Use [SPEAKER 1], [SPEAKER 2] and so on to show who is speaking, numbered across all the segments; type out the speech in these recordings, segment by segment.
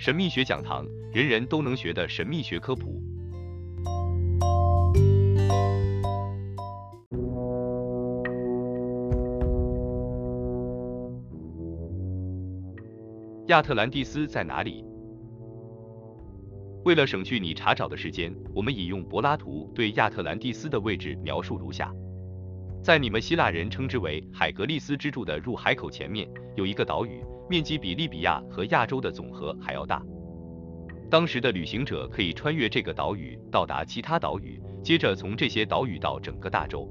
[SPEAKER 1] 神秘学讲堂，人人都能学的神秘学科普。亚特兰蒂斯在哪里？为了省去你查找的时间，我们引用柏拉图对亚特兰蒂斯的位置描述如下：在你们希腊人称之为海格力斯之柱的入海口前面，有一个岛屿。面积比利比亚和亚洲的总和还要大。当时的旅行者可以穿越这个岛屿到达其他岛屿，接着从这些岛屿到整个大洲。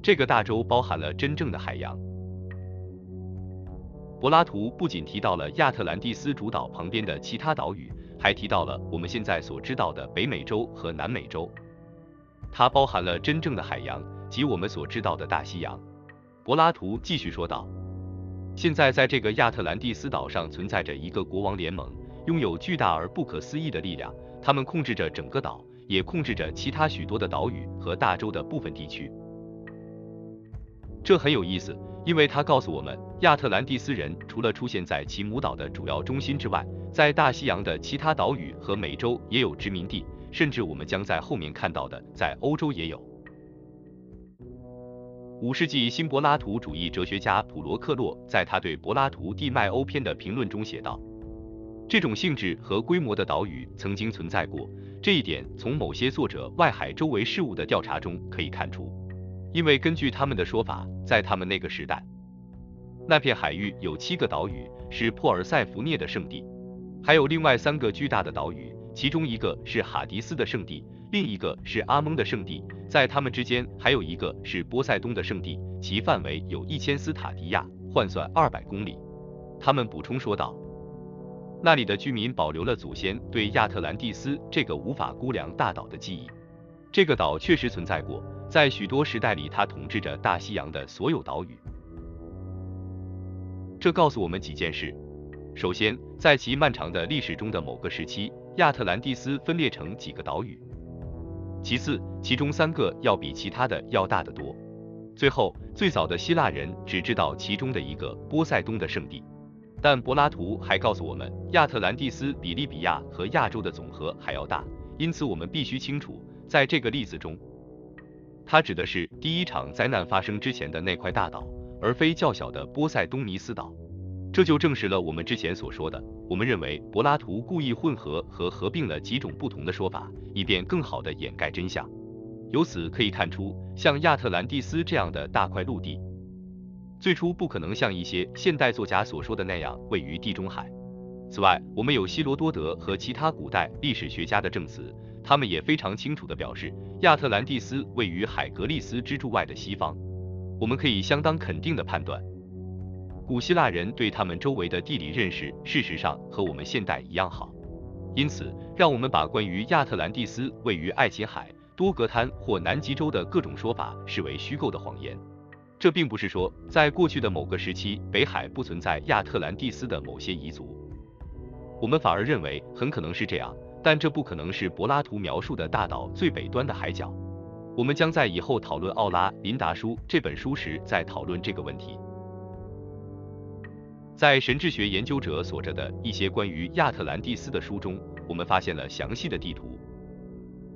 [SPEAKER 1] 这个大洲包含了真正的海洋。柏拉图不仅提到了亚特兰蒂斯主岛旁边的其他岛屿，还提到了我们现在所知道的北美洲和南美洲。它包含了真正的海洋及我们所知道的大西洋。柏拉图继续说道。现在在这个亚特兰蒂斯岛上存在着一个国王联盟，拥有巨大而不可思议的力量。他们控制着整个岛，也控制着其他许多的岛屿和大洲的部分地区。这很有意思，因为它告诉我们，亚特兰蒂斯人除了出现在其母岛的主要中心之外，在大西洋的其他岛屿和美洲也有殖民地，甚至我们将在后面看到的，在欧洲也有。五世纪新柏拉图主义哲学家普罗克洛在他对柏拉图《地脉欧篇》的评论中写道：“这种性质和规模的岛屿曾经存在过，这一点从某些作者外海周围事物的调查中可以看出。因为根据他们的说法，在他们那个时代，那片海域有七个岛屿，是珀尔塞福涅的圣地，还有另外三个巨大的岛屿，其中一个是哈迪斯的圣地，另一个是阿蒙的圣地。”在他们之间还有一个是波塞冬的圣地，其范围有一千斯塔迪亚，换算二百公里。他们补充说道，那里的居民保留了祖先对亚特兰蒂斯这个无法估量大岛的记忆。这个岛确实存在过，在许多时代里，它统治着大西洋的所有岛屿。这告诉我们几件事：首先，在其漫长的历史中的某个时期，亚特兰蒂斯分裂成几个岛屿。其次，其中三个要比其他的要大得多。最后，最早的希腊人只知道其中的一个波塞冬的圣地，但柏拉图还告诉我们，亚特兰蒂斯比利比亚和亚洲的总和还要大。因此，我们必须清楚，在这个例子中，它指的是第一场灾难发生之前的那块大岛，而非较小的波塞冬尼斯岛。这就证实了我们之前所说的。我们认为柏拉图故意混合和合并了几种不同的说法，以便更好地掩盖真相。由此可以看出，像亚特兰蒂斯这样的大块陆地，最初不可能像一些现代作家所说的那样位于地中海。此外，我们有希罗多德和其他古代历史学家的证词，他们也非常清楚地表示，亚特兰蒂斯位于海格力斯支柱外的西方。我们可以相当肯定地判断。古希腊人对他们周围的地理认识，事实上和我们现代一样好。因此，让我们把关于亚特兰蒂斯位于爱琴海、多格滩或南极洲的各种说法视为虚构的谎言。这并不是说，在过去的某个时期，北海不存在亚特兰蒂斯的某些彝族。我们反而认为很可能是这样，但这不可能是柏拉图描述的大岛最北端的海角。我们将在以后讨论《奥拉林达书》这本书时再讨论这个问题。在神智学研究者所着的一些关于亚特兰蒂斯的书中，我们发现了详细的地图，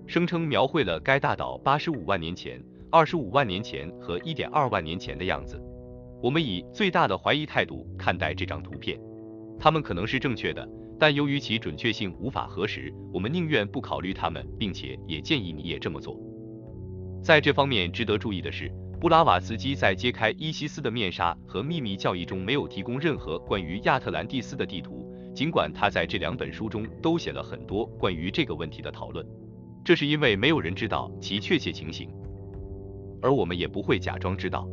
[SPEAKER 1] 声称描绘了该大岛八十五万年前、二十五万年前和一点二万年前的样子。我们以最大的怀疑态度看待这张图片，它们可能是正确的，但由于其准确性无法核实，我们宁愿不考虑它们，并且也建议你也这么做。在这方面值得注意的是。布拉瓦茨基在揭开伊西斯的面纱和秘密教义中没有提供任何关于亚特兰蒂斯的地图，尽管他在这两本书中都写了很多关于这个问题的讨论。这是因为没有人知道其确切情形，而我们也不会假装知道。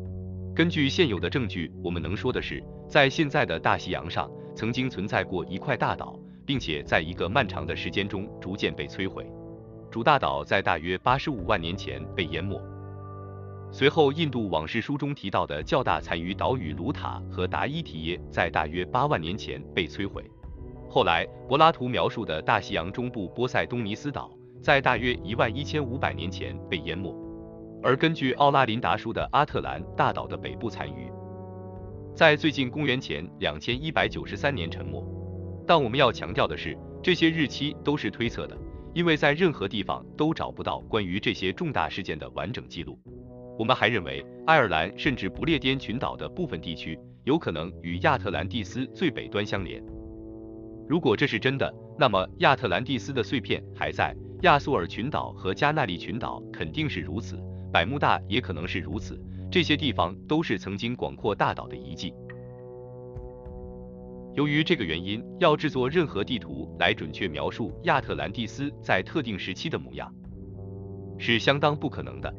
[SPEAKER 1] 根据现有的证据，我们能说的是，在现在的大西洋上曾经存在过一块大岛，并且在一个漫长的时间中逐渐被摧毁。主大岛在大约八十五万年前被淹没。随后，印度往事书中提到的较大残余岛屿卢塔和达伊提耶在大约八万年前被摧毁。后来，柏拉图描述的大西洋中部波塞冬尼斯岛在大约一万一千五百年前被淹没。而根据奥拉林达书的阿特兰大岛的北部残余，在最近公元前两千一百九十三年沉没。但我们要强调的是。这些日期都是推测的，因为在任何地方都找不到关于这些重大事件的完整记录。我们还认为，爱尔兰甚至不列颠群岛的部分地区有可能与亚特兰蒂斯最北端相连。如果这是真的，那么亚特兰蒂斯的碎片还在，亚速尔群岛和加那利群岛肯定是如此，百慕大也可能是如此，这些地方都是曾经广阔大岛的遗迹。由于这个原因，要制作任何地图来准确描述亚特兰蒂斯在特定时期的模样，是相当不可能的。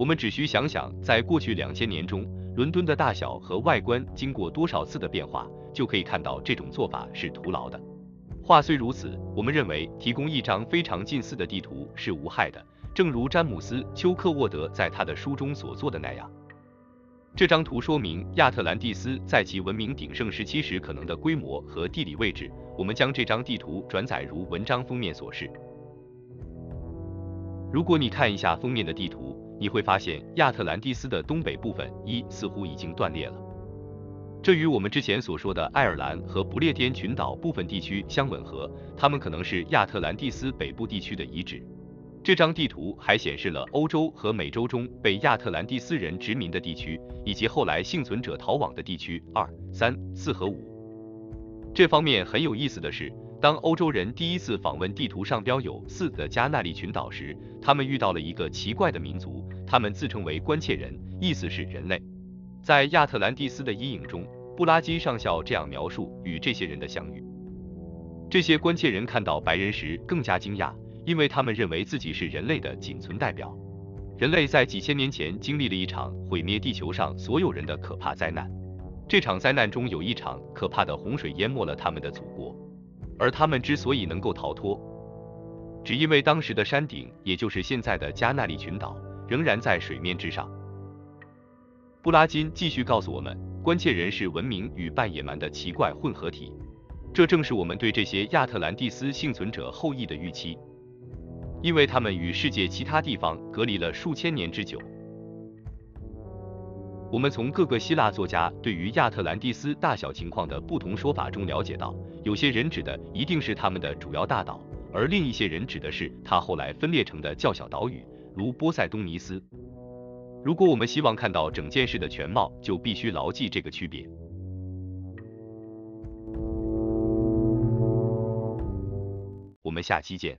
[SPEAKER 1] 我们只需想想，在过去两千年中，伦敦的大小和外观经过多少次的变化，就可以看到这种做法是徒劳的。话虽如此，我们认为提供一张非常近似的地图是无害的，正如詹姆斯·丘克沃德在他的书中所做的那样。这张图说明亚特兰蒂斯在其文明鼎盛时期时可能的规模和地理位置。我们将这张地图转载如文章封面所示。如果你看一下封面的地图，你会发现亚特兰蒂斯的东北部分一似乎已经断裂了，这与我们之前所说的爱尔兰和不列颠群岛部分地区相吻合，它们可能是亚特兰蒂斯北部地区的遗址。这张地图还显示了欧洲和美洲中被亚特兰蒂斯人殖民的地区，以及后来幸存者逃往的地区二、三、四和五。这方面很有意思的是。当欧洲人第一次访问地图上标有四的加那利群岛时，他们遇到了一个奇怪的民族，他们自称为关切人，意思是人类。在亚特兰蒂斯的阴影中，布拉基上校这样描述与这些人的相遇：这些关切人看到白人时更加惊讶，因为他们认为自己是人类的仅存代表。人类在几千年前经历了一场毁灭地球上所有人的可怕灾难，这场灾难中有一场可怕的洪水淹没了他们的祖国。而他们之所以能够逃脱，只因为当时的山顶，也就是现在的加那利群岛，仍然在水面之上。布拉金继续告诉我们，关切人是文明与半野蛮的奇怪混合体，这正是我们对这些亚特兰蒂斯幸存者后裔的预期，因为他们与世界其他地方隔离了数千年之久。我们从各个希腊作家对于亚特兰蒂斯大小情况的不同说法中了解到，有些人指的一定是他们的主要大岛，而另一些人指的是他后来分裂成的较小岛屿，如波塞冬尼斯。如果我们希望看到整件事的全貌，就必须牢记这个区别。我们下期见。